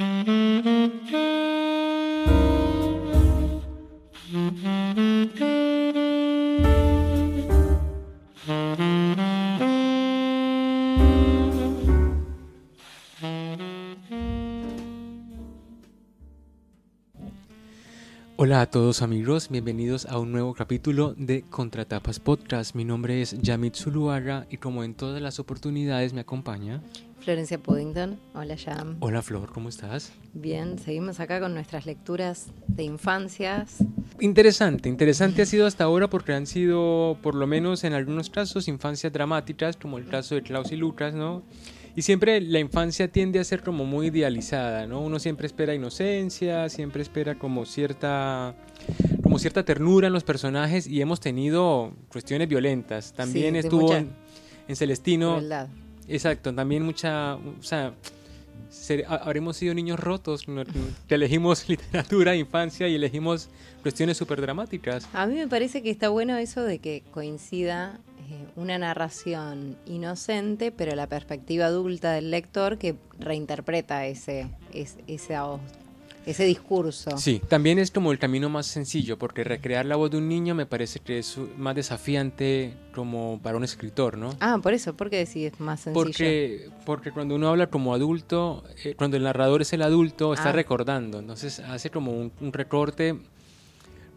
Hola a todos amigos, bienvenidos a un nuevo capítulo de Contratapas Podcast. Mi nombre es Yamit Zuluaga y como en todas las oportunidades me acompaña Florencia Puddington. Hola Yam. Hola Flor, ¿cómo estás? Bien, seguimos acá con nuestras lecturas de infancias. Interesante, interesante ha sido hasta ahora porque han sido, por lo menos en algunos casos, infancias dramáticas, como el caso de Klaus y Lucas, ¿no? Y siempre la infancia tiende a ser como muy idealizada, ¿no? Uno siempre espera inocencia, siempre espera como cierta, como cierta ternura en los personajes y hemos tenido cuestiones violentas. También Sí, estuvo en, en Celestino, Crueldad. Exacto, también mucha, o sea, habremos sido niños rotos, que elegimos literatura, infancia y elegimos cuestiones súper dramáticas. A mí me parece que está bueno eso de que coincida eh, una narración inocente, pero la perspectiva adulta del lector que reinterpreta ese, es- ese, ese discurso. Sí, también es como el camino más sencillo, porque recrear la voz de un niño me parece que es más desafiante como para un escritor, ¿no? Ah, por eso, ¿por qué decís es más sencillo? Porque, porque cuando uno habla como adulto, eh, cuando el narrador es el adulto, está Ah. recordando, entonces hace como un, un recorte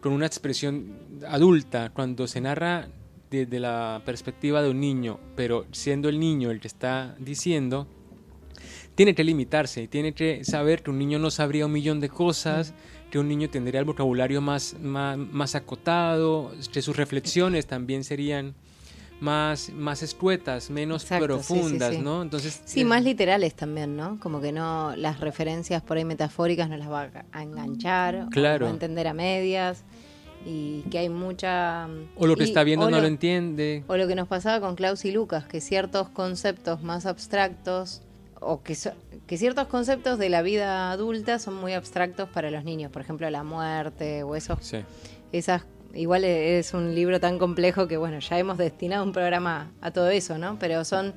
con una expresión adulta, cuando se narra desde la perspectiva de un niño, pero siendo el niño el que está diciendo, tiene que limitarse, tiene que saber que un niño no sabría un millón de cosas, que un niño tendría el vocabulario más, más, más acotado, que sus reflexiones también serían más, más escuetas, menos Exacto, sí, sí, profundas, sí. ¿no? Entonces, Sí, eh, más literales también, ¿no? Como que no, las referencias por ahí metafóricas no las va a enganchar, Claro. o va a entender a medias, y que hay mucha... o lo que y- está viendo no lo entiende. O lo que nos pasaba con Klaus y Lucas, que ciertos conceptos más abstractos, o que, so- que ciertos conceptos de la vida adulta son muy abstractos para los niños, por ejemplo la muerte o esos, Sí. esas... Igual e- es un libro tan complejo que bueno, ya hemos destinado un programa a todo eso, ¿no? Pero son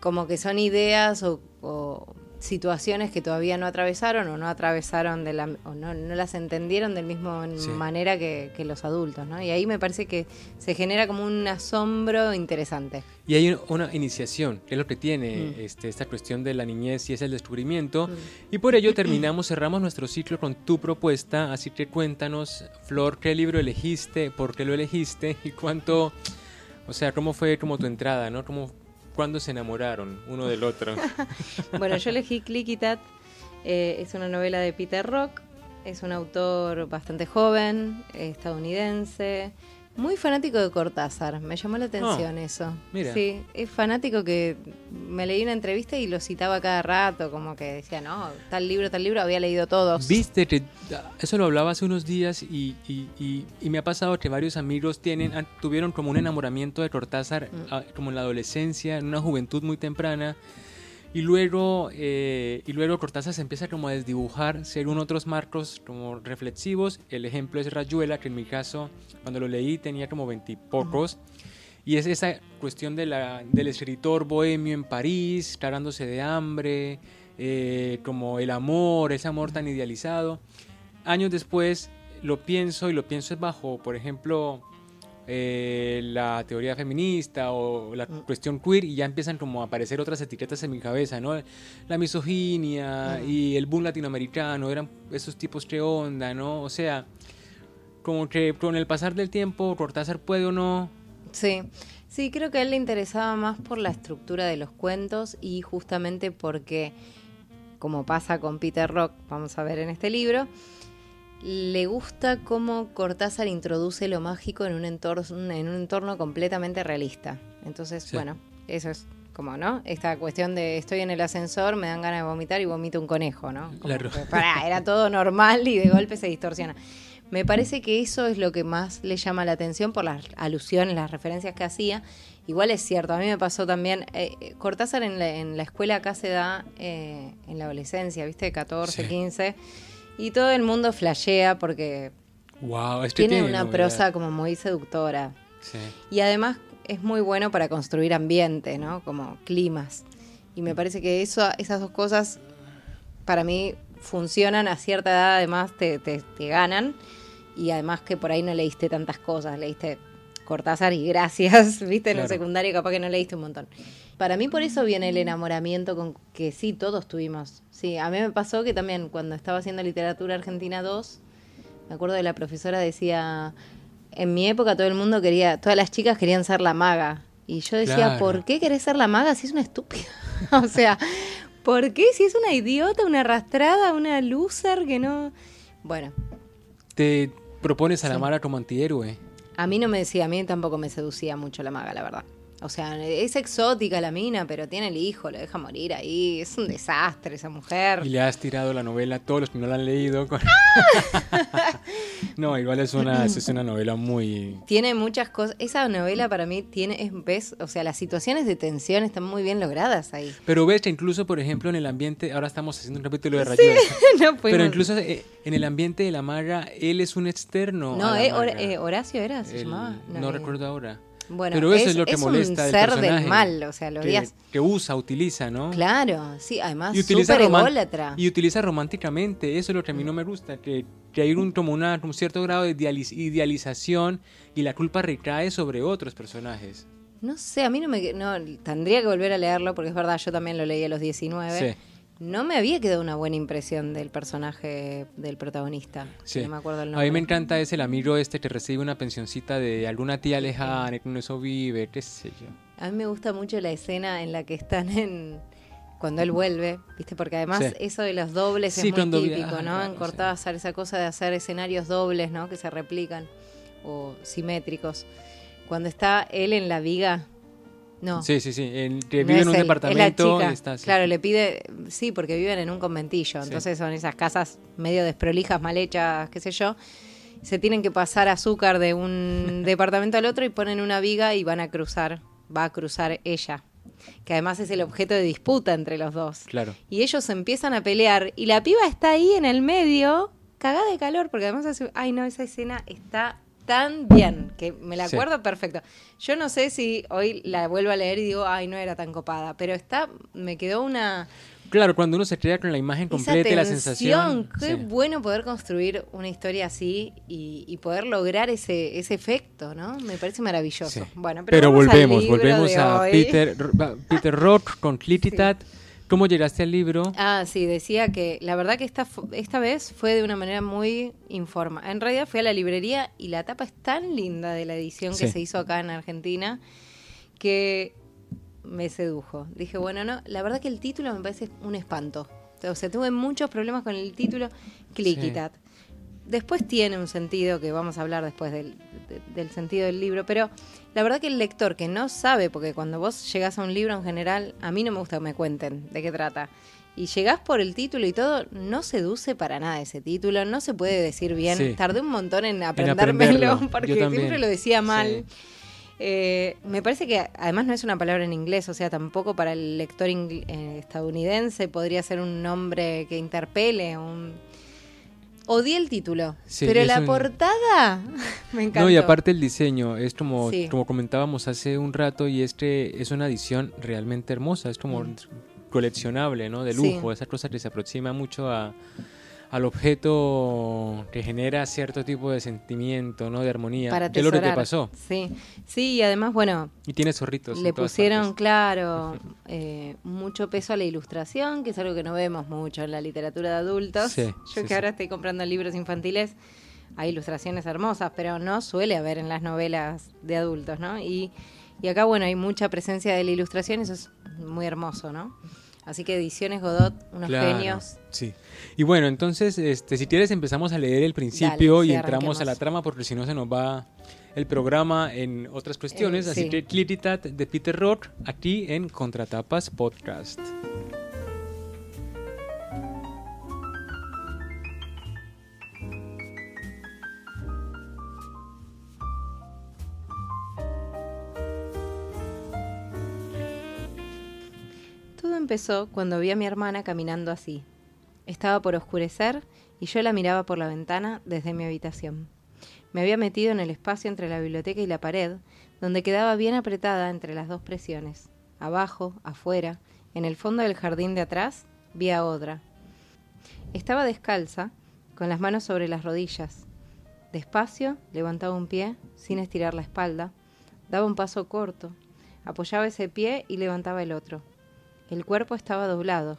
como que son ideas o, o situaciones que todavía no atravesaron o no atravesaron de la o no, no las entendieron del mismo Sí. manera que, que los adultos, ¿no? Y ahí me parece que se genera como un asombro interesante. Y hay una iniciación, que es lo que tiene Mm. este, esta cuestión de la niñez y es el descubrimiento. Y por ello terminamos, cerramos nuestro ciclo con tu propuesta. Así que cuéntanos, Flor, qué libro elegiste, por qué lo elegiste y cuánto, o sea, cómo fue como tu entrada, ¿no? Cómo, ¿Cuándo se enamoraron uno del otro? Bueno, yo elegí Clickitat, eh, es una novela de Peter Rock, es un autor bastante joven, eh, estadounidense, muy fanático de Cortázar, me llamó la atención eso. mira. Sí, es fanático que me leí una entrevista y lo citaba cada rato, como que decía, no, tal libro, tal libro, había leído todos. Viste que eso lo hablaba hace unos días y, y- y- y me ha pasado que varios amigos tienen, tuvieron como un enamoramiento de Cortázar Mm. ah, como en la adolescencia, en una juventud muy temprana. Y luego, eh, y luego Cortázar se empieza como a desdibujar según otros marcos como reflexivos. El ejemplo es Rayuela, que en mi caso, cuando lo leí tenía como veintipocos. Y es esa cuestión de la, del escritor bohemio en París, cagándose de hambre, eh, como el amor, ese amor tan idealizado. Años después lo pienso y lo pienso es bajo, por ejemplo, eh, la teoría feminista o la Mm. cuestión queer y ya empiezan como a aparecer otras etiquetas en mi cabeza, ¿no? La misoginia Mm. y el boom latinoamericano, eran esos tipos que onda, ¿no? O sea, como que con el pasar del tiempo Cortázar puede o no Sí, sí, creo que a él le interesaba más por la estructura de los cuentos y justamente porque, como pasa con Peter Rock, vamos a ver en este libro, le gusta cómo Cortázar introduce lo mágico en un entorno, en un entorno completamente realista. Entonces, Sí. bueno, eso es como, ¿no? Esta cuestión de estoy en el ascensor, me dan ganas de vomitar y vomito un conejo, ¿no? Como Claro. pará, era todo normal y de golpe se distorsiona. Me parece que eso es lo que más le llama la atención por las alusiones, las referencias que hacía. Igual es cierto, a mí me pasó también, eh, Cortázar en la, en la escuela acá se da eh, en la adolescencia, ¿viste? 14, Sí. 15. Y todo el mundo flashea porque Wow, es que tiene una novedad. prosa como muy seductora. Sí. Y además es muy bueno para construir ambiente, ¿no? Como climas. Y me parece que eso, esas dos cosas para mí funcionan a cierta edad, además te, te, te ganan. Y además que por ahí no leíste tantas cosas, leíste Cortázar y gracias, viste, en el secundario capaz que no leíste un montón. Para mí por eso viene el enamoramiento con que sí, todos tuvimos. Sí, a mí me pasó que también cuando estaba haciendo literatura argentina 2, me acuerdo de la profesora decía, en mi época todo el mundo quería, todas las chicas querían ser la maga. Y yo decía, Claro. ¿por qué querés ser la maga si es una estúpida? o sea, ¿por qué si es una idiota, una arrastrada, una loser que no... Bueno, Te propones a la Sí. Mara como antihéroe. A mí no me decía, a mí tampoco me seducía mucho la maga, la verdad. O sea, es exótica la mina, pero tiene el hijo, lo deja morir ahí. Es un desastre esa mujer. Y le has tirado la novela a todos los que no la han leído. con- ¡Ah! no, igual es una, es una novela muy... Tiene muchas cosas. Esa novela para mí tiene, es, ves, o sea, las situaciones de tensión están muy bien logradas ahí. Pero ves que incluso, por ejemplo, en el ambiente... Ahora estamos haciendo un capítulo de Rayuela. no Pero incluso eh, en el ambiente de la maga, él es un externo. No, eh, eh, Horacio era, se El- llamaba. no eh, recuerdo ahora. Bueno, Pero eso es, es lo que es molesta un del ser personaje, del mal, o sea, lo que, que usa, utiliza, ¿no? Claro, sí, además Y utiliza, súper ególatra. y utiliza románticamente, eso es lo que a mí no me gusta, que, que hay un, como una, un cierto grado de idealiz- idealización y la culpa recae sobre otros personajes. No sé, a mí no me... No, tendría que volver a leerlo porque es verdad, yo también lo leí a los 19. Sí. No me había quedado una buena impresión del personaje del protagonista. Sí. No me acuerdo el A nombre. mí me encanta es el amigo este que recibe una pensioncita de alguna tía lejana, que con eso vive, qué sé yo. A mí me gusta mucho la escena en la que están en... Cuando él vuelve, ¿viste? Porque además Sí. eso de los dobles Sí, es muy típico, ah, ¿no? claro, en. Cortázar, esa cosa de hacer escenarios dobles, ¿no? Que se replican o simétricos. Cuando está él en la viga... No, Sí, sí, sí, que vive en un él, es la departamento chica. está así. Claro, le pide, sí, porque viven en un conventillo, Sí. entonces son esas casas medio desprolijas, mal hechas, qué sé yo. Se tienen que pasar azúcar de un departamento al otro y ponen una viga y van a cruzar, va a cruzar ella, que además es el objeto de disputa entre los dos. Claro. Y ellos empiezan a pelear y la piba está ahí en el medio, cagada de calor, porque además hace, ay no, esa escena está tan bien, que me la Sí. acuerdo perfecto. Yo no sé si hoy la vuelvo a leer y digo, ay, no era tan copada, pero está, me quedó una Claro, cuando uno se crea con la imagen completa y la sensación. qué sí. bueno poder construir una historia así y, y poder lograr ese, ese efecto, ¿no? Me parece maravilloso. Sí. Bueno, Pero, volvemos, volvemos a hoy. Peter, Peter Rock con Clititat. ¿Cómo llegaste al libro? Ah, sí, decía que la verdad que esta, esta vez fue de una manera muy informa. En realidad fui a la librería y la tapa es tan linda de la edición que Sí. se hizo acá en Argentina que me sedujo. Dije, bueno, no, la verdad que el título me parece un espanto. O sea, tuve muchos problemas con el título Cliquitat. Después tiene un sentido que vamos a hablar después del, de- del sentido del libro, pero la verdad que el lector que no sabe, porque cuando vos llegás a un libro en general, a mí no me gusta que me cuenten de qué trata. Y llegás por el título y todo, no seduce para nada ese título, no se puede decir bien. Sí. Tardé un montón en aprendérmelo porque siempre lo decía mal. Sí. Eh, me parece que además no es una palabra en inglés, o sea, tampoco para el lector eh, estadounidense podría ser un nombre que interpele. Un... Odié el título, Sí, pero la un- portada me encantó. No, y aparte el diseño, es como, Sí. como comentábamos hace un rato, y es que es una edición realmente hermosa, es como Mm. coleccionable, ¿no? De Sí. lujo, esa cosa que se aproxima mucho a, al objeto que genera cierto tipo de sentimiento, ¿no? De armonía. para es lo que te pasó. Sí, sí, y además, bueno, Y tiene zorritos. en le todas pusieron, partes. claro, eh, mucho peso a la ilustración, que es algo que no vemos mucho en la literatura de adultos. Sí, Yo sí, que sí. ahora estoy comprando libros infantiles, hay ilustraciones hermosas, pero no suele haber en las novelas de adultos, ¿no? Y, y acá, bueno, hay mucha presencia de la ilustración, eso es muy hermoso, ¿no? Así que Ediciones Godot, unos Claro, genios. Sí. Y bueno, entonces, este, si quieres empezamos a leer el principio Dale, y entramos a la trama porque si no se nos va el programa en otras cuestiones. Eh, Así sí. que Clititat de Peter Rock aquí en Contratapas Podcast. Empezó cuando vi a mi hermana caminando así. Estaba por oscurecer y yo la miraba por la ventana desde mi habitación. Me había metido en el espacio entre la biblioteca y la pared, donde quedaba bien apretada entre las dos presiones. Abajo, afuera, en el fondo del jardín de atrás, vi a Odra. Estaba descalza, con las manos sobre las rodillas. Despacio levantaba un pie, sin estirar la espalda, daba un paso corto, apoyaba ese pie y levantaba el otro. El cuerpo estaba doblado,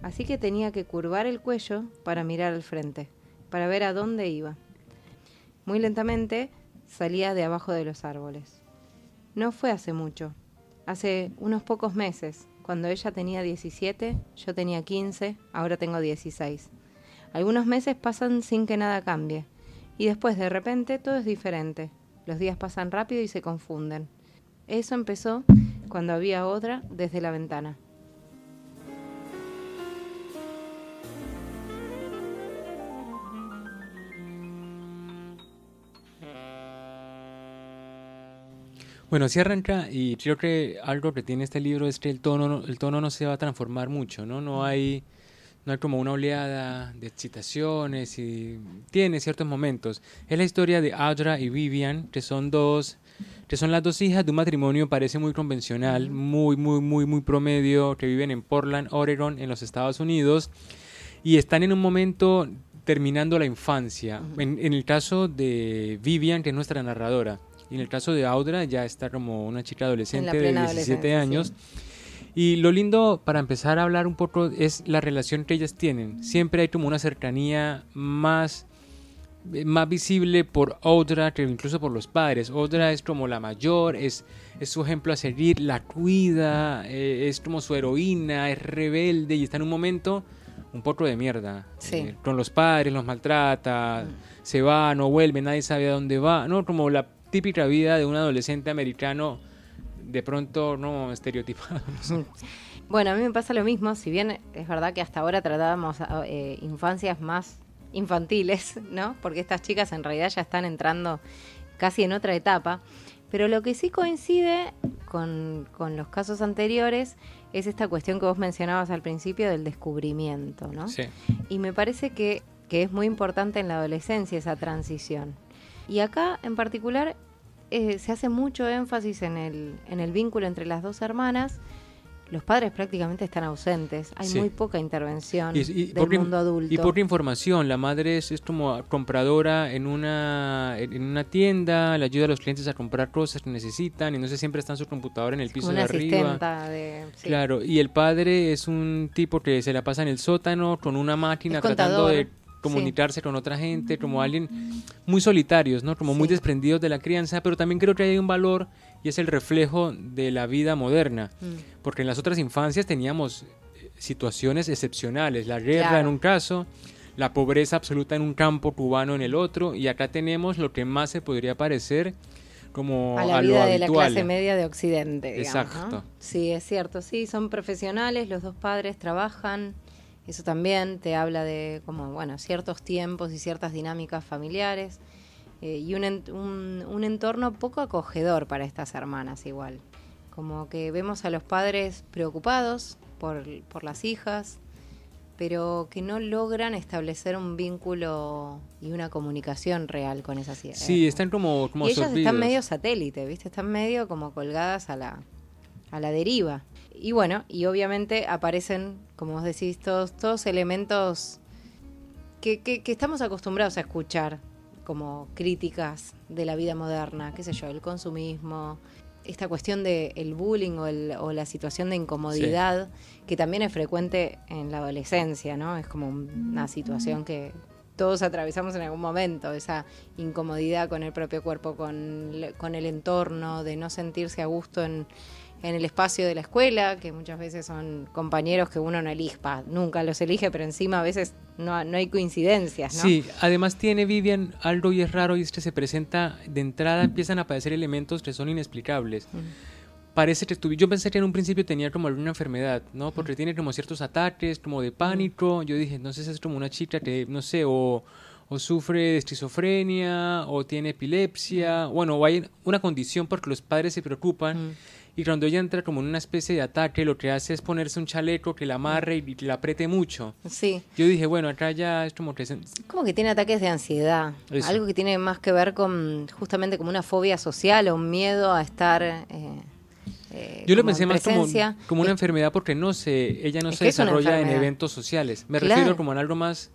así que tenía que curvar el cuello para mirar al frente, para ver a dónde iba. Muy lentamente salía de abajo de los árboles. No fue hace mucho, hace unos pocos meses, cuando ella tenía 17, yo tenía 15, ahora tengo 16. Algunos meses pasan sin que nada cambie, y después de repente todo es diferente. Los días pasan rápido y se confunden. Eso empezó cuando había otra desde la ventana. Bueno, si arranca y creo que algo que tiene este libro es que el tono, el tono no se va a transformar mucho, ¿no? No hay, no hay como una oleada de excitaciones y tiene ciertos momentos. Es la historia de Audra y Vivian, que son dos, que son las dos hijas de un matrimonio parece muy convencional, muy, muy, muy, muy promedio, que viven en Portland, Oregon, en los Estados Unidos, y están en un momento terminando la infancia. en, en el caso de Vivian, que es nuestra narradora, y en el caso de Audra ya está como una chica adolescente de 17 años. Y lo lindo para empezar a hablar un poco es la relación que ellas tienen. Siempre hay como una cercanía más, más visible por Audra que incluso por los padres. Audra es como la mayor, es, es su ejemplo a seguir, la cuida, eh, es como su heroína, es rebelde y está en un momento un poco de mierda. Eh, con los padres, los maltrata, mm. se va, no vuelve, nadie sabe a dónde va. No, como la típica vida de un adolescente americano de pronto no estereotipado. Bueno, a mí me pasa lo mismo, si bien es verdad que hasta ahora tratábamos eh, infancias más infantiles, ¿no? Porque estas chicas en realidad ya están entrando casi en otra etapa, pero lo que sí coincide con, con los casos anteriores es esta cuestión que vos mencionabas al principio del descubrimiento, ¿no? Sí. Y me parece que, que es muy importante en la adolescencia esa transición. Y acá en particular eh, se hace mucho énfasis en el, en el vínculo entre las dos hermanas. Los padres prácticamente están ausentes, hay muy poca intervención del mundo adulto. Y poca información, la madre es, como compradora en una, en una tienda, le ayuda a los clientes a comprar cosas que necesitan y no sé, siempre está en su computadora en el piso de arriba. De, Claro, y el padre es un tipo que se la pasa en el sótano con una máquina tratando de comunicarse con otra gente, como alguien muy solitarios, ¿no? Como muy desprendidos de la crianza, pero también creo que hay un valor y es el reflejo de la vida moderna, mm. porque en las otras infancias teníamos eh, situaciones excepcionales, la guerra en un caso, la pobreza absoluta en un campo cubano en el otro, y acá tenemos lo que más se podría parecer como a la vida de la clase media de Occidente. Exacto. Sí, es cierto, sí, son profesionales, los dos padres trabajan, eso también te habla de como, bueno, ciertos tiempos y ciertas dinámicas familiares eh, y un, un, entorno poco acogedor para estas hermanas igual. Como que vemos a los padres preocupados por, por las hijas, pero que no logran establecer un vínculo y una comunicación real con esas hijas. Sí, están como, como y ellas están medio satélite, ¿viste? Están medio como colgadas a la, a la deriva. Y bueno, y obviamente aparecen, como vos decís, todos, todos elementos que, que, estamos acostumbrados a escuchar como críticas de la vida moderna, qué sé yo, el consumismo, esta cuestión del el bullying o, el, o, la situación de incomodidad, que también es frecuente en la adolescencia, ¿no? Es como una situación que todos atravesamos en algún momento, esa incomodidad con el propio cuerpo, con, con el entorno, de no sentirse a gusto en, en el espacio de la escuela, que muchas veces son compañeros que uno no elige, nunca los elige, pero encima a veces no, no, hay coincidencias, ¿no? Sí, además tiene Vivian algo y es raro y es que se presenta, de entrada empiezan a aparecer elementos que son inexplicables. Parece que yo pensé que en un principio tenía como alguna enfermedad, ¿no? Porque tiene como ciertos ataques, como de pánico. Yo dije, no sé si es como una chica que, no sé, o o sufre de esquizofrenia o tiene epilepsia, bueno, o hay una condición porque los padres se preocupan y cuando ella entra como en una especie de ataque, lo que hace es ponerse un chaleco que la amarre y la apriete mucho. Sí. Yo dije, bueno, acá ya es como que... Como que tiene ataques de ansiedad. Algo que tiene más que ver con justamente como una fobia social o un miedo a estar... Eh, eh, Yo lo pensé en más como, como una Es- enfermedad porque no se, ella no se que desarrolla en eventos sociales. Me Claro. refiero como a algo más,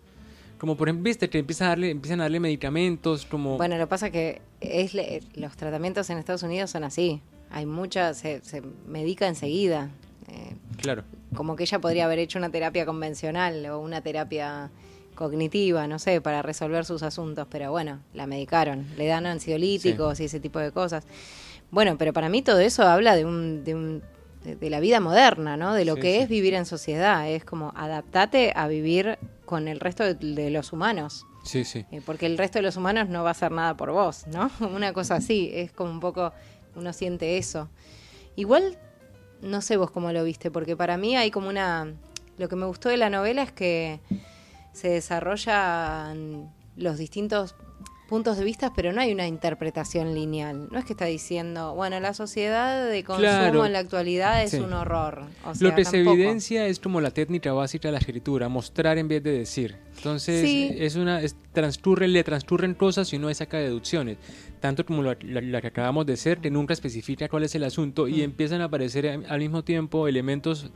como por ejemplo, viste, que empieza a darle, empiezan a darle medicamentos, como... Bueno, lo que pasa que es le- los tratamientos en Estados Unidos son así. Hay mucha, se, se medica enseguida. Eh, claro. como que ella podría haber hecho una terapia convencional o una terapia cognitiva, no sé, para resolver sus asuntos, pero bueno, la medicaron, le dan ansiolíticos y ese tipo de cosas. Bueno, pero para mí todo eso habla de un, de, un- de- la vida moderna, ¿no? De lo Sí, que sí. es vivir en sociedad, es como adaptate a vivir con el resto de, de los humanos. Sí, sí. Eh, porque el resto de los humanos no va a hacer nada por vos, ¿no? Una cosa así, es como un poco, uno siente eso. Igual, no sé vos cómo lo viste, porque para mí hay como una... Lo que me gustó de la novela es que se desarrollan los distintos puntos de vista, pero no hay una interpretación lineal. No es que está diciendo, bueno, la sociedad de consumo Claro. en la actualidad es Sí. un horror. O Lo que se evidencia es como la técnica básica de la escritura, mostrar en vez de decir. Entonces, Sí. es una es, transcurre, le transcurren cosas y uno saca deducciones. Tanto como la, la- la que acabamos de ser, que nunca especifica cuál es el asunto y Mm. empiezan a aparecer al mismo tiempo elementos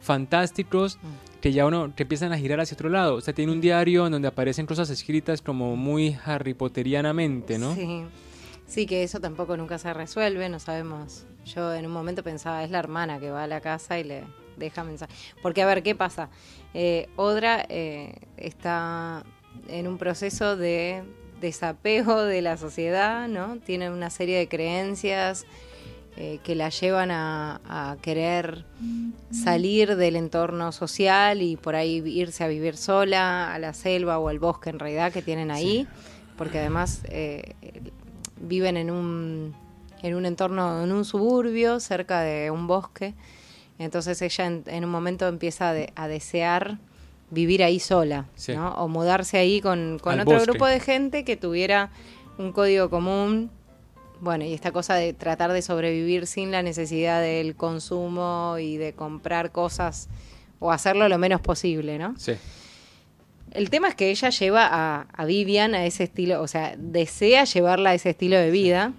fantásticos Mm. Que ya uno te empiezan a girar hacia otro lado. O sea, tiene un diario en donde aparecen cosas escritas como muy Harry Potterianamente, ¿no? Sí. Sí, que eso tampoco nunca se resuelve, no sabemos. Yo en un momento pensaba, es la hermana que va a la casa y le deja mensaje. Porque, a ver, ¿qué pasa? Eh, Odra eh, está en un proceso de desapego de la sociedad, ¿no? Tiene una serie de creencias eh, que la llevan a, a querer salir del entorno social y por ahí irse a vivir sola a la selva o al bosque en realidad que tienen ahí, porque además eh, viven en un, en un entorno, en un suburbio cerca de un bosque. Entonces ella en, en un momento empieza a, de- a desear vivir ahí sola, Sí. ¿no? O mudarse ahí con, con otro bosque. grupo de gente que tuviera un código común. Bueno, y esta cosa de tratar de sobrevivir sin la necesidad del consumo y de comprar cosas o hacerlo lo menos posible, ¿no? Sí. El tema es que ella lleva a, a Vivian a ese estilo, o sea, desea llevarla a ese estilo de vida,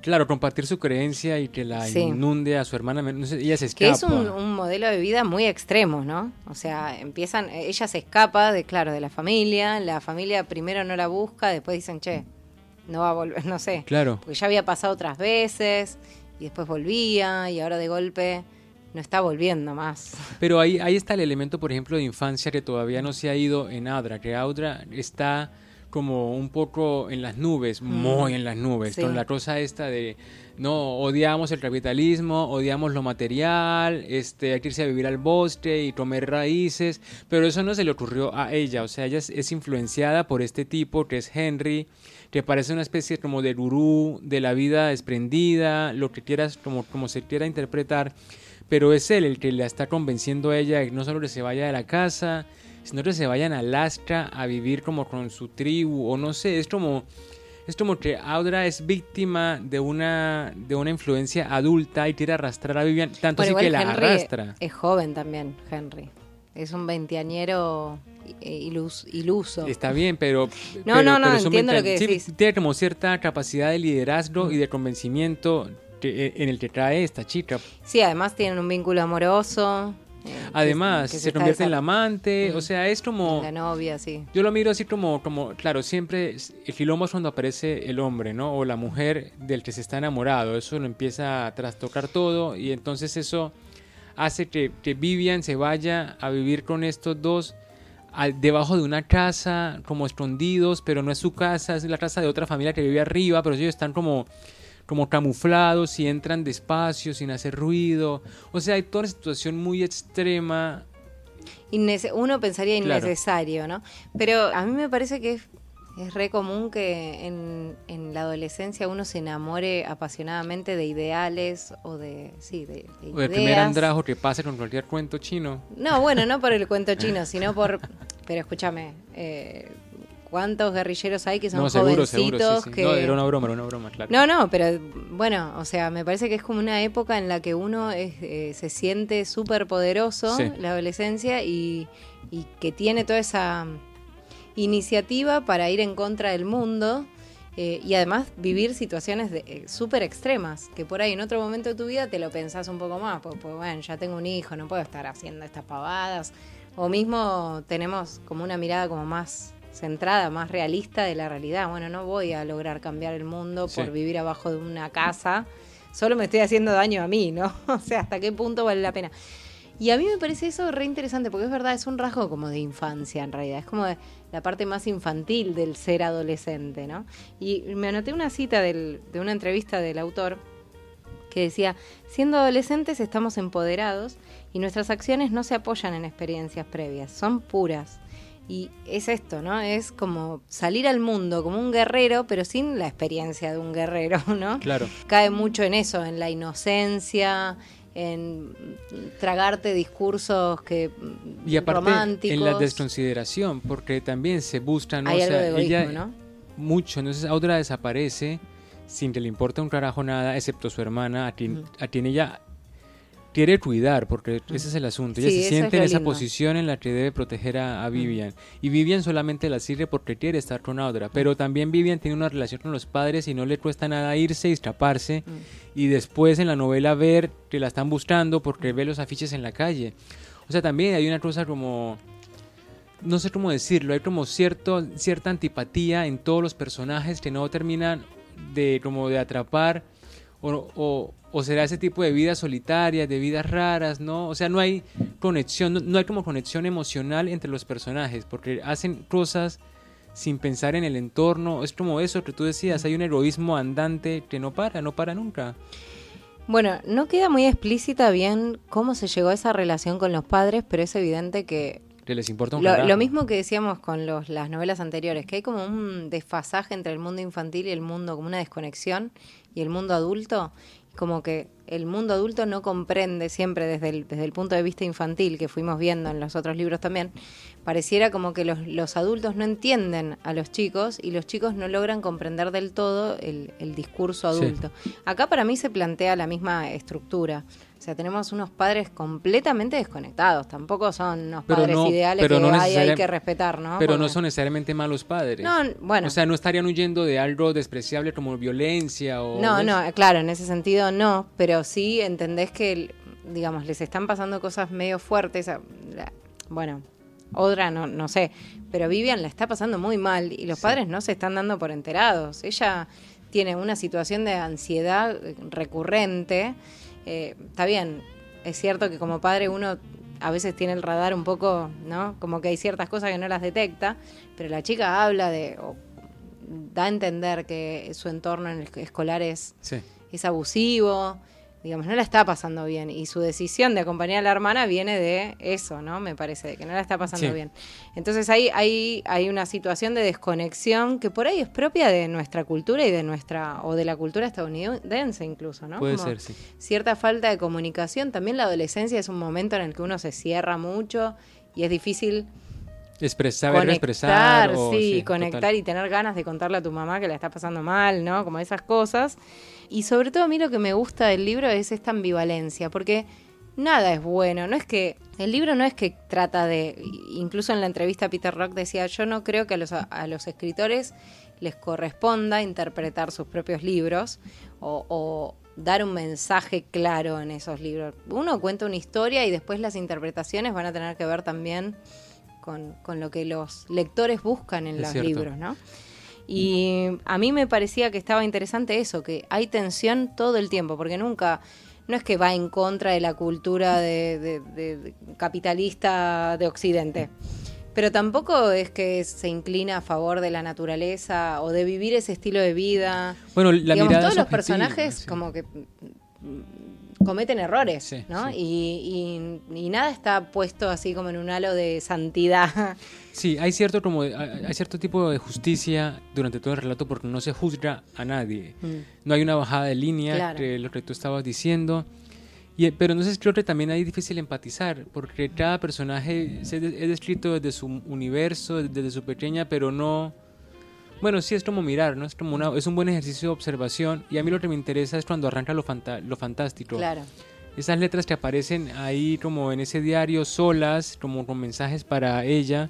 Claro, compartir su creencia y que la Sí. inunde a su hermana, no sé, ella se que escapa. es un, un modelo de vida muy extremo, ¿no? O sea, empiezan, ella se escapa de, claro, de la familia, la familia primero no la busca, después dicen, che, no va a volver, no sé, Claro. porque ya había pasado otras veces y después volvía y ahora de golpe no está volviendo más. Pero ahí, ahí está el elemento, por ejemplo, de infancia que todavía no se ha ido en Adra, que Audra está como un poco en las nubes, muy en las nubes, Sí. con la cosa esta de, no, odiamos el capitalismo, odiamos lo material, este, hay que irse a vivir al bosque y comer raíces, pero eso no se le ocurrió a ella, o sea, ella es, es influenciada por este tipo que es Henry, que parece una especie como de gurú de la vida desprendida, lo que quieras, como, como se quiera interpretar, pero es él el que la está convenciendo a ella de que no solo que se vaya de la casa, sino que se vayan a Alaska a vivir como con su tribu, o no sé, es como, es como que Audra es víctima de una, de una influencia adulta y quiere arrastrar a Vivian, tanto Bueno, así que la Henry arrastra. Es joven también, Henry. Es un veinteañero ilus- iluso. Está bien, pero... No, pero- no, no, pero entiendo lo que sí, decís. tiene como cierta capacidad de liderazgo y de convencimiento que- eh, en el que trae esta chica. Sí, además tienen un vínculo amoroso. eh, Además, se, convierte en la amante, Mm. o sea, es como... La novia, sí. Yo lo miro así como, como, claro, siempre el quilombo es cuando aparece el hombre, ¿no? O la mujer del que se está enamorado. Eso lo empieza a trastocar todo y entonces eso hace que, que Vivian se vaya a vivir con estos dos al- debajo de una casa, como escondidos, pero no es su casa, es la casa de otra familia que vive arriba, pero ellos están como, como camuflados y entran despacio, sin hacer ruido. O sea, hay toda una situación muy extrema. Innece- uno pensaría Claro. innecesario, ¿no? Pero a mí me parece que es, es re común que en, en la adolescencia uno se enamore apasionadamente de ideales o de, sí, de, de O el primer andrajo que pasa con cualquier cuento chino. No, bueno, no por el cuento chino, sino por... Pero escúchame, eh, ¿cuántos guerrilleros hay que son no, seguro, jovencitos seguro, sí, sí. que... No, era una broma, era una broma, claro. No, no, pero bueno, o sea, me parece que es como una época en la que uno es, eh, se siente súper poderoso, Sí. la adolescencia, y, y que tiene toda esa iniciativa para ir en contra del mundo Eh, y además vivir situaciones eh, súper extremas, que por ahí en otro momento de tu vida te lo pensás un poco más, pues, pues, bueno, ya tengo un hijo, no puedo estar haciendo estas pavadas. O mismo tenemos como una mirada como más centrada, más realista de la realidad. Bueno, no voy a lograr cambiar el mundo por vivir abajo de una casa, solo me estoy haciendo daño a mí, ¿no? o sea, ¿hasta qué punto vale la pena? Y a mí me parece eso re interesante, porque es verdad, es un rasgo como de infancia en realidad, es como la parte más infantil del ser adolescente, ¿no? Y me anoté una cita de una entrevista del autor que decía, siendo adolescentes estamos empoderados y nuestras acciones no se apoyan en experiencias previas, son puras. Y es esto, ¿no? Es como salir al mundo como un guerrero, pero sin la experiencia de un guerrero, ¿no? Claro. Cae mucho en eso, en la inocencia, en tragarte discursos que y aparte románticos. en la desconsideración porque también se buscan Hay algo de egoísmo, ¿no? mucho entonces Audra desaparece sin que le importe un carajo nada excepto su hermana a quien, a quien ella quiere cuidar, porque ese es el asunto. Ella se siente en esa posición en la que debe proteger a, Vivian. Y Vivian solamente la sirve porque quiere estar con Audra. Pero también Vivian tiene una relación con los padres y no le cuesta nada irse y escaparse. Y después en la novela ver que la están buscando porque ve los afiches en la calle. O sea, también hay una cosa como no sé cómo decirlo, hay como cierto, cierta antipatía en todos los personajes que no terminan de como de atrapar o, o será ese tipo de vidas solitarias, de vidas raras, ¿no? O sea, no hay conexión, no, hay como conexión emocional entre los personajes, porque hacen cosas sin pensar en el entorno, es como eso que tú decías, hay un egoísmo andante que no para, no para nunca. Bueno, no queda muy explícita bien cómo se llegó a esa relación con los padres, pero es evidente que que les importa un lo, lo, mismo que decíamos con los, las novelas anteriores, que hay como un desfasaje entre el mundo infantil y el mundo, como una desconexión, y el mundo adulto, como que el mundo adulto no comprende siempre desde el, desde el punto de vista infantil que fuimos viendo en los otros libros también, pareciera como que los, los adultos no entienden a los chicos y los chicos no logran comprender del todo el, el discurso adulto. Acá para mí se plantea la misma estructura. O sea, tenemos unos padres completamente desconectados. Tampoco son unos padres ideales que hay, que respetar, ¿no? Pero no son necesariamente malos padres. No, bueno. O sea, no estarían huyendo de algo despreciable como violencia o... No, no, claro, en ese sentido no. Pero sí entendés que, digamos, les están pasando cosas medio fuertes. Bueno, otra no, no sé. Pero Vivian la está pasando muy mal y los padres no se están dando por enterados. Ella tiene una situación de ansiedad recurrente eh, está bien, es cierto que como padre uno a veces tiene el radar un poco, ¿no? Como que hay ciertas cosas que no las detecta, pero la chica habla de, o da a entender que su entorno en el escolar es, es abusivo, digamos, no la está pasando bien. Y su decisión de acompañar a la hermana viene de eso, ¿no? Me parece, de que no la está pasando bien. Entonces ahí, ahí hay una situación de desconexión que por ahí es propia de nuestra cultura y de nuestra, o de la cultura estadounidense incluso, ¿no? Puede ser, sí. Cierta falta de comunicación. También la adolescencia es un momento en el que uno se cierra mucho y es difícil expresar, conectar, expresar sí, conectar y tener ganas de contarle a tu mamá que la está pasando mal, ¿no? Como esas cosas. Y sobre todo a mí lo que me gusta del libro es esta ambivalencia, porque nada es bueno, no es que el libro no es que trata de, incluso en la entrevista Peter Rock decía, yo no creo que a los, a los escritores les corresponda interpretar sus propios libros o, o dar un mensaje claro en esos libros. Uno cuenta una historia y después las interpretaciones van a tener que ver también con, con lo que los lectores buscan en los libros, ¿no? Y a mí me parecía que estaba interesante eso, que hay tensión todo el tiempo, porque nunca, no es que va en contra de la cultura de, capitalista de Occidente, pero tampoco es que se inclina a favor de la naturaleza o de vivir ese estilo de vida. Bueno, la Digamos, todos los personajes como que cometen errores, ¿no? Y, y, nada está puesto así como en un halo de santidad. Sí, hay cierto, como, hay cierto tipo de justicia durante todo el relato porque no se juzga a nadie. Mm. No hay una bajada de línea, que lo que tú estabas diciendo. Y, pero entonces creo que también hay difícil empatizar, porque cada personaje es descrito desde su universo, desde su pequeña, pero no bueno, sí, es como mirar, ¿no? Es como una, es un buen ejercicio de observación y a mí lo que me interesa es cuando arranca lo, lo fantástico. Claro. Esas letras que aparecen ahí como en ese diario solas, como con mensajes para ella,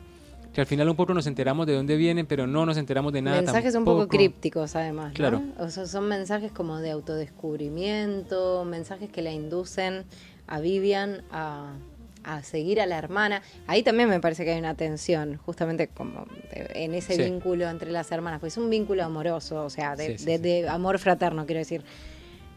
que al final un poco nos enteramos de dónde vienen, pero no nos enteramos de nada. Mensajes un poco crípticos, además. ¿no? Claro. O sea, son mensajes como de autodescubrimiento, mensajes que la inducen a Vivian a, a seguir a la hermana. Ahí también me parece que hay una tensión, justamente como en ese Sí. vínculo entre las hermanas, pues es un vínculo amoroso, o sea, de, Sí, sí, de- amor fraterno, quiero decir.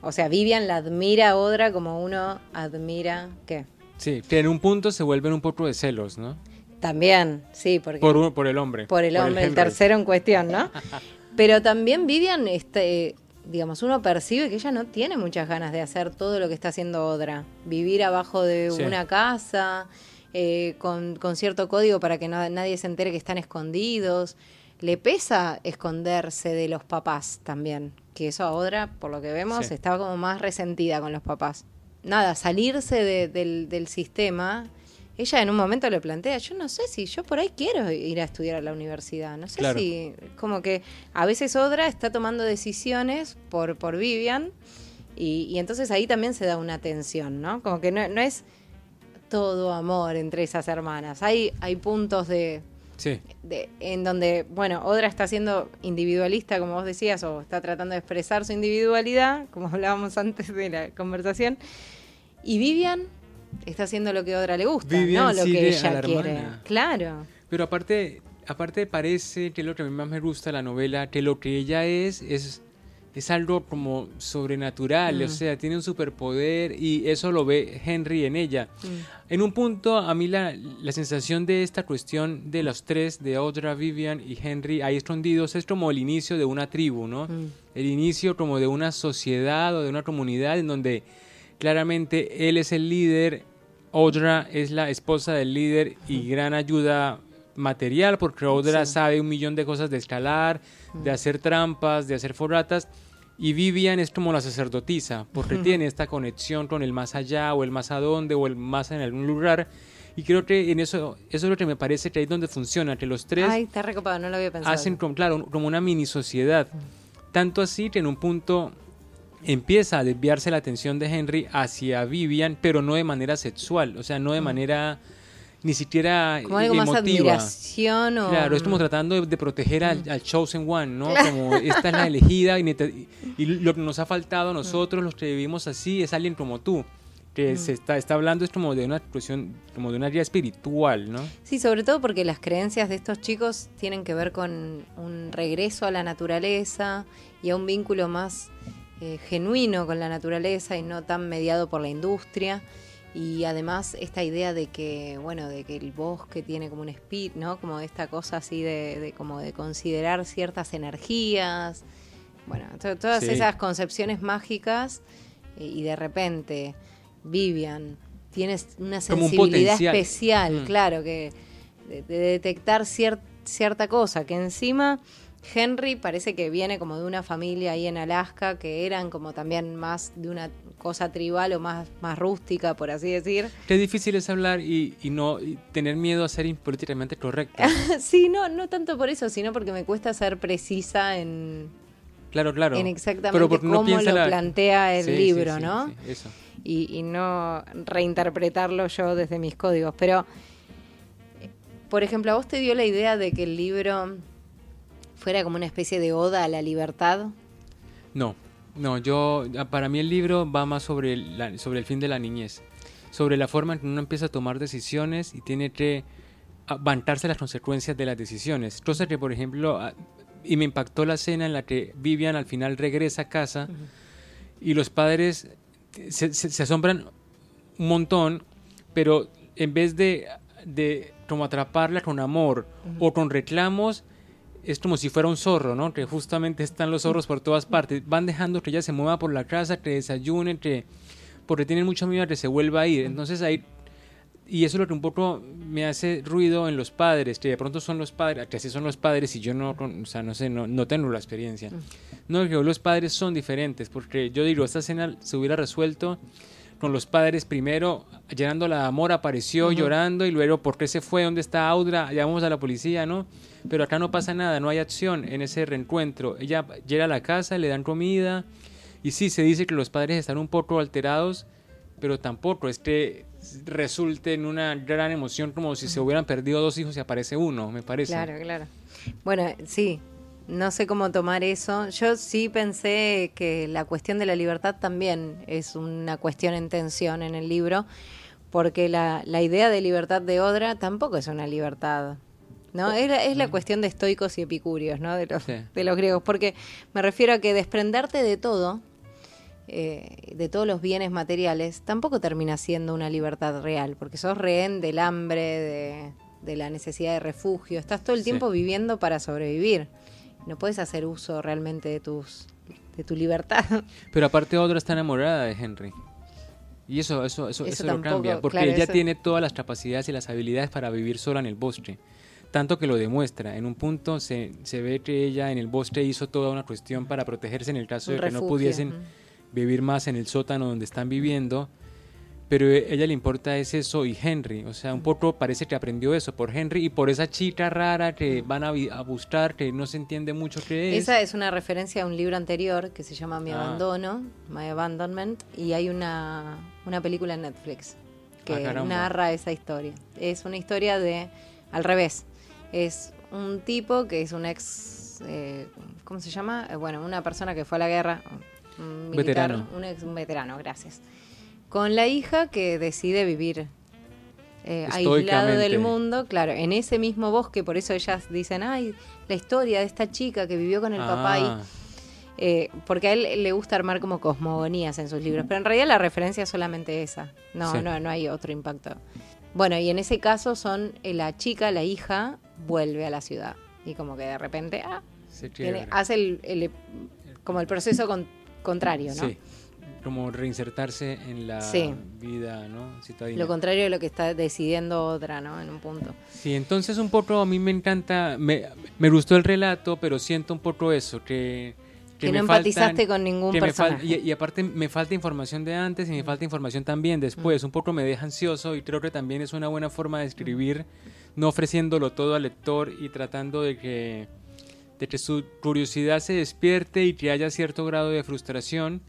O sea, Vivian la admira a Odra como uno admira, ¿qué? Sí, que en un punto se vuelven un poco de celos, ¿no? También, sí, porque Por, por el hombre. por el hombre, el, tercero en cuestión, ¿no? Pero también Vivian, este, digamos, uno percibe que ella no tiene muchas ganas de hacer todo lo que está haciendo Odra. Vivir abajo de Sí. una casa, eh, con, con cierto código para que no- nadie se entere que están escondidos. Le pesa esconderse de los papás también. Que eso a Odra, por lo que vemos, Sí. estaba como más resentida con los papás. Nada, salirse de- del, del sistema. Ella en un momento le plantea, yo no sé si yo por ahí quiero ir a estudiar a la universidad. No sé Claro. si, como que a veces Odra está tomando decisiones por, por Vivian y, y entonces ahí también se da una tensión, ¿no? Como que no, no es todo amor entre esas hermanas. Hay, hay puntos de, Sí, de- en donde, bueno, Odra está siendo individualista, como vos decías, o está tratando de expresar su individualidad, como hablábamos antes de la conversación, y Vivian está haciendo lo que a Odra le gusta, Vivian no lo sigue que a ella la quiere. hermana. Claro. pero aparte, aparte parece que lo que a mí más me gusta de la novela, que lo que ella es, es, es algo como sobrenatural, Mm. o sea, tiene un superpoder y eso lo ve Henry en ella. Mm. En un punto, a mí la, la sensación de esta cuestión de los tres, de Audra, Vivian y Henry, ahí escondidos, es como el inicio de una tribu, ¿no? Mm. El inicio como de una sociedad o de una comunidad en donde claramente él es el líder, Audra es la esposa del líder y gran ayuda material porque Sí. sabe un millón de cosas de escalar, de hacer trampas, de hacer foratas. Y Vivian es como la sacerdotisa, porque tiene esta conexión con el más allá, o el más adonde, o el más en algún lugar. Y creo que en eso, eso es lo que me parece que ahí es donde funciona, que los tres Ay, está recopado, no lo había pensado. hacen como, claro, como una mini sociedad. Tanto así que en un punto empieza a desviarse la atención de Henry hacia Vivian, pero no de manera sexual, o sea, no de manera ni siquiera Como algo más emotiva. admiración o... Claro, es como tratando de, de proteger al, al Chosen One, ¿no? Como esta es la elegida y, y- lo que nos ha faltado a nosotros, los que vivimos así, es alguien como tú. Que se está, está hablando es como de una cuestión, como de una guía espiritual, ¿no? Sí, sobre todo porque las creencias de estos chicos tienen que ver con un regreso a la naturaleza y a un vínculo más eh, genuino con la naturaleza y no tan mediado por la industria. Y además esta idea de que, bueno, de que el bosque tiene como un speed, ¿no? Como esta cosa así de, de como de considerar ciertas energías. Bueno, to- todas Sí. esas concepciones mágicas eh, y de repente Vivian tiene una un sensibilidad especial, Mm. claro, que de, de detectar cier- cierta cosa, que encima Henry parece que viene como de una familia ahí en Alaska, que eran como también más de una cosa tribal o más, más rústica, por así decir. Qué difícil es hablar y, y no y tener miedo a ser políticamente correcto. sí, no, no tanto por eso, sino porque me cuesta ser precisa en, Claro, claro. en exactamente Pero cómo lo la- plantea el Sí, libro, sí, ¿no? eso. y, y no reinterpretarlo yo desde mis códigos. Pero, eh, por ejemplo, ¿a vos te dio la idea de que el libro fuera como una especie de oda a la libertad? No, no, yo, para mí el libro va más sobre el, la- sobre el fin de la niñez, sobre la forma en que uno empieza a tomar decisiones y tiene que aguantarse las consecuencias de las decisiones. Cosa que, por ejemplo, a- y me impactó la escena en la que Vivian al final regresa a casa y los padres se, se- se asombran un montón, pero en vez de, de como atraparla con amor o con reclamos, es como si fuera un zorro, ¿no? Que justamente están los zorros por todas partes. Van dejando que ella se mueva por la casa, que desayune, que porque tienen mucho miedo a que se vuelva a ir. Entonces ahí y eso es lo que un poco me hace ruido en los padres, que de pronto son los padres, que así son los padres y yo no, o sea, no sé, no, no tengo la experiencia. No, que los padres son diferentes, porque yo digo, esta escena se hubiera resuelto con los padres primero llenando la amor, apareció llorando y luego, ¿por qué se fue? ¿Dónde está Audra? Llamamos a la policía, ¿no? Pero acá no pasa nada, no hay acción en ese reencuentro. Ella llega a la casa, le dan comida y sí, se dice que los padres están un poco alterados, pero tampoco es que resulte en una gran emoción como si se hubieran perdido dos hijos y aparece uno, me parece. Claro, claro. Bueno, sí, no sé cómo tomar eso. Yo sí pensé que la cuestión de la libertad también es una cuestión en tensión en el libro, porque la, la idea de libertad de Odra tampoco es una libertad. ¿no? Es la, es la cuestión de estoicos y epicúreos, ¿no? De los, Sí. de los griegos, porque me refiero a que desprenderte de todo, eh, de todos los bienes materiales, tampoco termina siendo una libertad real, porque sos rehén del hambre, de, de la necesidad de refugio, estás todo el Sí. tiempo viviendo para sobrevivir. No puedes hacer uso realmente de tus de tu libertad. Pero aparte Odra está enamorada de Henry. Y eso, eso, eso, Eso eso lo cambia, porque claro, ella eso- tiene todas las capacidades y las habilidades para vivir sola en el bosque. Tanto que lo demuestra. En un punto se, se ve que ella en el bosque hizo toda una cuestión para protegerse en el caso Un de que no pudiesen vivir más en el sótano donde están viviendo. Pero a ella le importa es eso y Henry. O sea, un poco parece que aprendió eso por Henry y por esa chica rara que van a, a buscar, que no se entiende mucho qué es. Esa es una referencia a un libro anterior que se llama Mi Ah. abandono, My Abandonment, y hay una, una película en Netflix que Ah, narra esa historia. Es una historia de, al revés, es un tipo que es un ex, eh, ¿cómo se llama? Eh, Bueno, una persona que fue a la guerra, un militar, Veterano. un ex un veterano, gracias. Con la hija que decide vivir eh, aislado del mundo, claro, en ese mismo bosque, por eso ellas dicen, ay, la historia de esta chica que vivió con el papá ahí. Ah, Eh, porque a él le gusta armar como cosmogonías en sus libros, pero en realidad la referencia es solamente esa, no, Sí. no, no hay otro impacto. Bueno, y en ese caso son eh, la chica, la hija, vuelve a la ciudad y como que de repente ah, tiene- hace el, el- como el proceso con- contrario, ¿no? Sí, como reinsertarse en la Sí. vida, ¿no? Citadina. Lo contrario de lo que está decidiendo otra, ¿no? En un punto. Sí, entonces un poco a mí me encanta, me, me gustó el relato, pero siento un poco eso, que... Que, me no faltan- empatizaste con ningún que personaje. y, y aparte me falta información de antes y me falta información también después. Un poco me deja ansioso y creo que también es una buena forma de escribir, no ofreciéndolo todo al lector y tratando de que, de que su curiosidad se despierte y que haya cierto grado de frustración,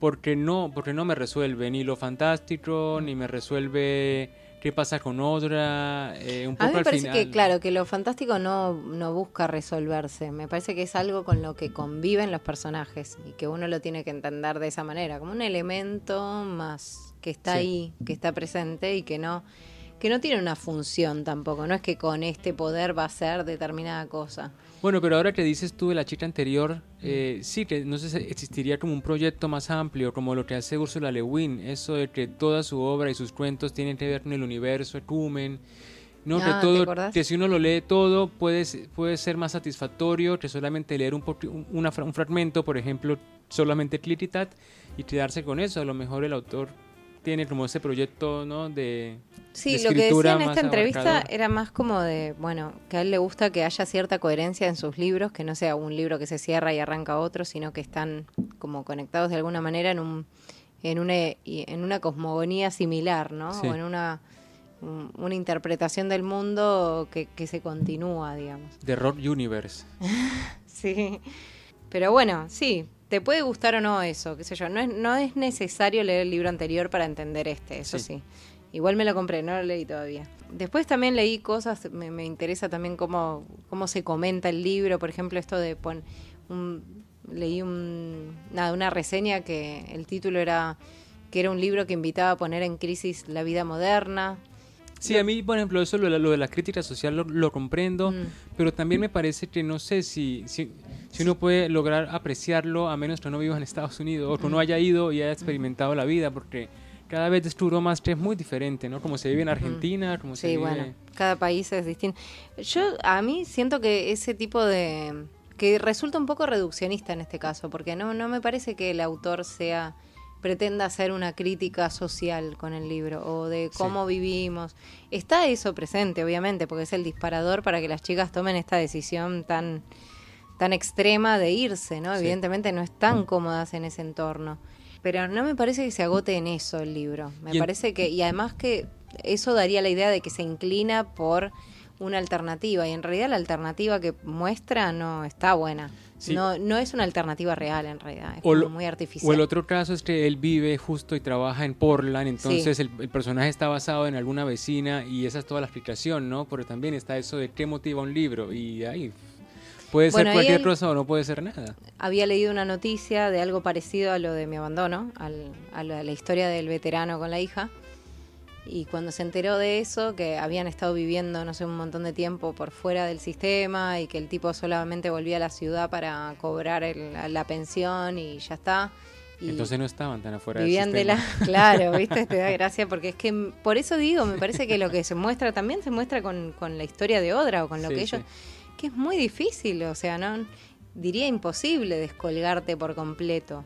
porque no, porque no me resuelve ni lo fantástico, ni me resuelve qué pasa con otra. eh, un A poco mí me al parece final. que, claro, que lo fantástico no, no busca resolverse. Me parece que es algo con lo que conviven los personajes y que uno lo tiene que entender de esa manera, como un elemento más que está Sí. ahí, que está presente y que no, que no tiene una función tampoco. No es que con este poder va a ser determinada cosa. Bueno, pero ahora que dices tú de la chica anterior, eh, sí, que no sé si existiría como un proyecto más amplio, como lo que hace Ursula Le Guin, eso de que toda su obra y sus cuentos tienen que ver con el universo, Ecumen, no, Ah, que ¿te todo, que si uno lo lee todo puede, puede ser más satisfactorio que solamente leer un, un- una un fragmento, por ejemplo, solamente Clititat, y quedarse con eso. A lo mejor el autor tiene como ese proyecto, ¿no? De, Sí, de lo que decía en esta entrevista era más como de, bueno, que a él le gusta que haya cierta coherencia en sus libros, que no sea un libro que se cierra y arranca otro, sino que están como conectados de alguna manera en un en una en una cosmogonía similar, ¿no? Sí. O en una un- una interpretación del mundo que, que se continúa, digamos. de Rock Universe. Sí. Pero bueno, sí, te puede gustar o no eso, qué sé yo. No es, no es necesario leer el libro anterior para entender este, eso sí. Sí. Igual me lo compré, no lo leí todavía. Después también leí cosas, me, me interesa también cómo, cómo se comenta el libro, por ejemplo, esto de pon, un, leí un, nada, una reseña que el título era que era un libro que invitaba a poner en crisis la vida moderna. Sí, a mí, por ejemplo, eso lo, de la- lo de la crítica social lo, lo comprendo, Mm. pero también me parece que no sé si, si, si uno puede lograr apreciarlo a menos que no viva en Estados Unidos o que uno Mm. haya ido y haya experimentado la vida, porque cada vez descubro más que es muy diferente, ¿no? Como se vive en Argentina, como se Sí, vive... bueno, cada país es distinto. Yo a mí siento que ese tipo de que resulta un poco reduccionista en este caso, porque no no me parece que el autor sea pretenda hacer una crítica social con el libro o de Sí. cómo vivimos. Está eso presente, obviamente, porque es el disparador para que las chicas tomen esta decisión tan tan extrema de irse, ¿no? Sí. Evidentemente no están cómodas en ese entorno. Pero no me parece que se agote en eso el libro. Me parece que, y además que eso daría la idea de que se inclina por una alternativa. Y en realidad la alternativa que muestra no está buena. No, no es una alternativa real en realidad, es muy artificial. O el otro caso es que él vive justo y trabaja en Portland, entonces el, personaje está basado en alguna vecina y esa es toda la explicación, ¿no? Pero también está eso de qué motiva un libro y ahí puede ser cualquier cosa o no puede ser nada. Había leído una noticia de algo parecido a lo de mi abandono, a la historia del veterano con la hija y cuando se enteró de eso, que habían estado viviendo, no sé, un montón de tiempo por fuera del sistema y que el tipo solamente volvía a la ciudad para cobrar la pensión y ya está. Y Entonces no estaban tan afuera del sistema. De la, claro, viste, te da gracia porque es que por eso digo, me parece que lo que se muestra también se muestra con, la historia de Odra o con lo que ellos, que es muy difícil, o sea, no diría imposible descolgarte por completo.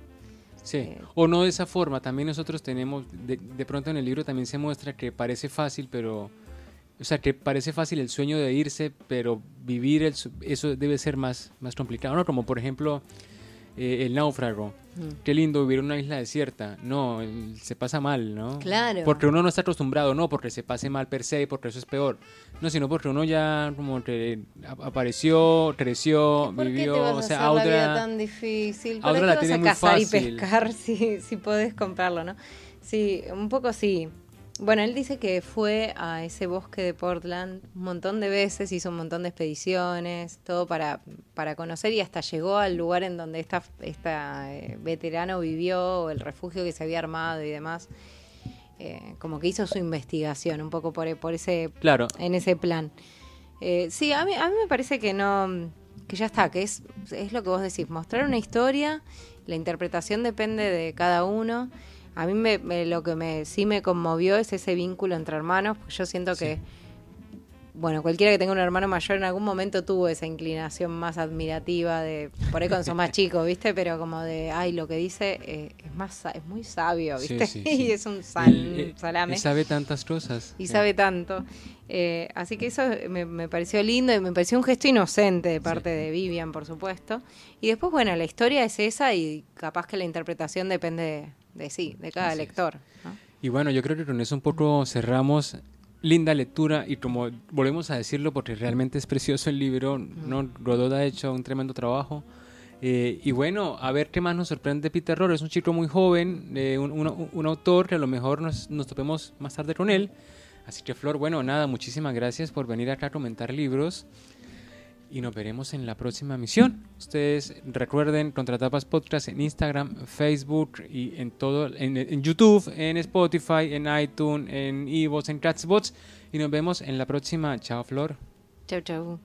Sí, eh, o no de esa forma. También nosotros tenemos, de, de, pronto en el libro también se muestra que parece fácil, pero, o sea, que parece fácil el sueño de irse, pero vivir el, eso debe ser más, más complicado, ¿no? Como por ejemplo eh, el náufrago. Qué lindo vivir en una isla desierta. No, se pasa mal, ¿no? Claro. Porque uno no está acostumbrado, no porque se pase mal per se, porque eso es peor. No, sino porque uno ya como que apareció, creció, vivió. o sea, Audra, la vida tan difícil. ¿Para Audra qué la vas a cazar y pescar si, si podés comprarlo, no? Sí, un poco sí. Bueno, él dice que fue a ese bosque de Portland un montón de veces, hizo un montón de expediciones, todo para, para conocer y hasta llegó al lugar en donde esta, esta eh, veterano vivió, el refugio que se había armado y demás. Eh, como que hizo su investigación un poco por, por ese claro. en ese plan. Eh, sí, a mí, a mí me parece que no, que ya está, que es, es lo que vos decís, mostrar una historia, la interpretación depende de cada uno. A mí me, lo que me sí me conmovió es ese vínculo entre hermanos, porque yo siento que, bueno, cualquiera que tenga un hermano mayor en algún momento tuvo esa inclinación más admirativa de, por ahí cuando son más chicos, ¿viste? Pero como de, ay, lo que dice eh, es más es muy sabio, ¿viste? y es un sal, salame. Y sabe tantas cosas. Y sabe tanto. Eh, así que eso me, me, pareció lindo y me pareció un gesto inocente de parte de Vivian, por supuesto. Y después, bueno, la historia es esa y capaz que la interpretación depende de sí, de cada lector. Y bueno, yo creo que con eso un poco cerramos. Linda lectura y como volvemos a decirlo porque realmente es precioso el libro, ¿no? Rodot ha hecho un tremendo trabajo. Eh, y bueno, a ver qué más nos sorprende Peter Rohr. Es un chico muy joven, eh, un, un, autor que a lo mejor nos, nos topemos más tarde con él. Así que Flor, bueno, nada, muchísimas gracias por venir acá a comentar libros y nos veremos en la próxima misión. Ustedes recuerden Contratapas Podcast en Instagram, Facebook y en todo, en, YouTube, en Spotify, en iTunes, en Evox, en Catsbots y nos vemos en la próxima. Chao Flor. Chao, chao.